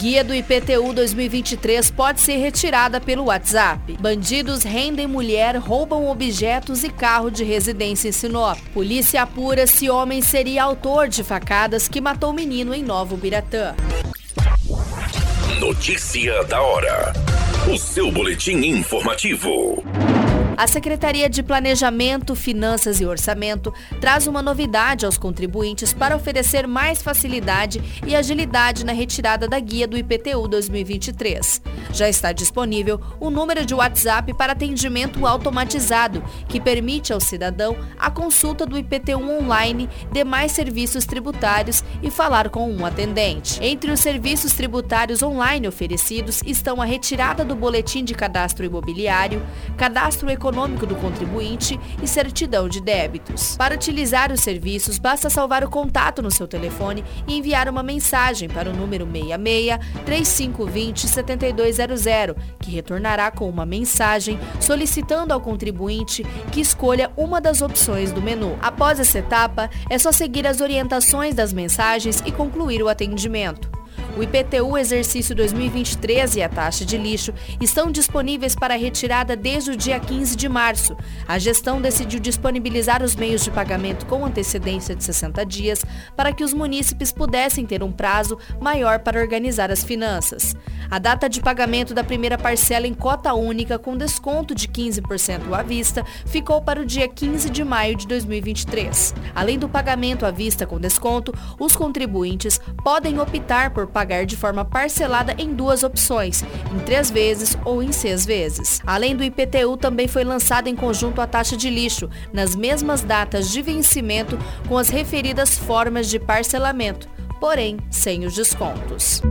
Guia do IPTU 2023 pode ser retirada pelo WhatsApp. Bandidos rendem mulher, roubam objetos e carro de residência em Sinop. Polícia apura se homem seria autor de facadas que matou menino em Novo Biratã. Notícia da hora. O seu boletim informativo. A Secretaria de Planejamento, Finanças e Orçamento traz uma novidade aos contribuintes para oferecer mais facilidade e agilidade na retirada da guia do IPTU 2023. Já está disponível o número de WhatsApp para atendimento automatizado, que permite ao cidadão a consulta do IPTU online, demais serviços tributários e falar com um atendente. Entre os serviços tributários online oferecidos estão a retirada do boletim de cadastro imobiliário, cadastro econômico econômico do contribuinte e certidão de débitos. Para utilizar os serviços, basta salvar o contato no seu telefone e enviar uma mensagem para o número 66 3520 7200, que retornará com uma mensagem solicitando ao contribuinte que escolha uma das opções do menu. Após essa etapa, é só seguir as orientações das mensagens e concluir o atendimento. O IPTU exercício 2023 e a taxa de lixo estão disponíveis para retirada desde o dia 15 de março. A gestão decidiu disponibilizar os meios de pagamento com antecedência de 60 dias para que os munícipes pudessem ter um prazo maior para organizar as finanças. A data de pagamento da primeira parcela em cota única com desconto de 15% à vista ficou para o dia 15 de maio de 2023. Além do pagamento à vista com desconto, os contribuintes podem optar por pagar de forma parcelada em duas opções, em três vezes ou em seis vezes. Além do IPTU, também foi lançada em conjunto a taxa de lixo, nas mesmas datas de vencimento, com as referidas formas de parcelamento, porém sem os descontos.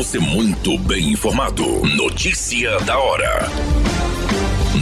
Você muito bem informado. Notícia da hora.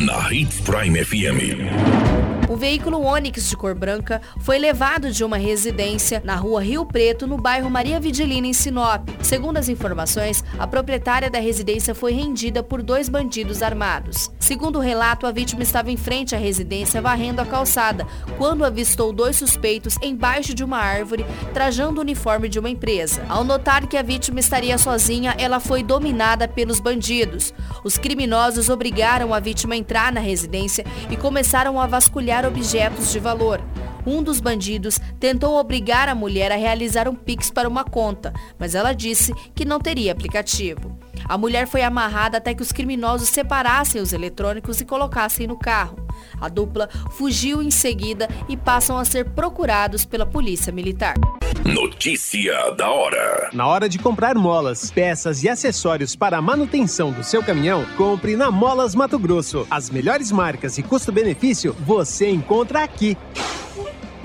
Na Hits Prime FM. Veículo Onix de cor branca foi levado de uma residência na rua Rio Preto, no bairro Maria Vidilina, em Sinop. Segundo as informações, a proprietária da residência foi rendida por dois bandidos armados. Segundo o relato, a vítima estava em frente à residência varrendo a calçada, quando avistou dois suspeitos embaixo de uma árvore, trajando o uniforme de uma empresa. Ao notar que a vítima estaria sozinha, ela foi dominada pelos bandidos. Os criminosos obrigaram a vítima a entrar na residência e começaram a vasculhar objetos de valor. Um dos bandidos tentou obrigar a mulher a realizar um Pix para uma conta, mas ela disse que não teria aplicativo. A mulher foi amarrada até que os criminosos separassem os eletrônicos e colocassem no carro. A dupla fugiu em seguida e passam a ser procurados pela polícia militar. Notícia da hora. Na hora de comprar molas, peças e acessórios para a manutenção do seu caminhão, compre na Molas Mato Grosso. As melhores marcas e custo-benefício você encontra aqui.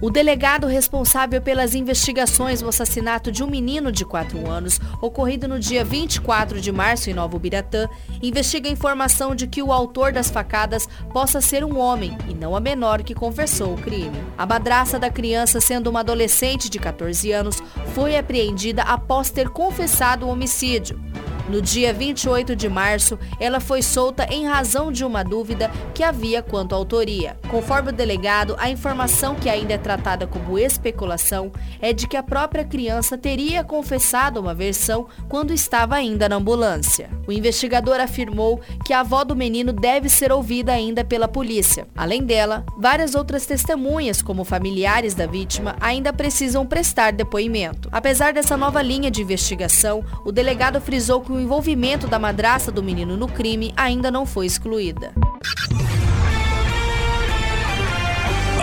O delegado responsável pelas investigações do assassinato de um menino de 4 anos, ocorrido no dia 24 de março em Novo Biratã, investiga a informação de que o autor das facadas possa ser um homem e não a menor que confessou o crime. A madraça da criança, sendo uma adolescente de 14 anos, foi apreendida após ter confessado o homicídio. No dia 28 de março, ela foi solta em razão de uma dúvida que havia quanto à autoria. Conforme o delegado, a informação que ainda é tratada como especulação é de que a própria criança teria confessado uma versão quando estava ainda na ambulância. O investigador afirmou que a avó do menino deve ser ouvida ainda pela polícia. Além dela, várias outras testemunhas, como familiares da vítima, ainda precisam prestar depoimento. Apesar dessa nova linha de investigação, o delegado frisou que o envolvimento da madraça do menino no crime ainda não foi excluída.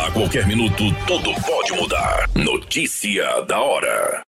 A qualquer minuto, tudo pode mudar. Notícia da hora.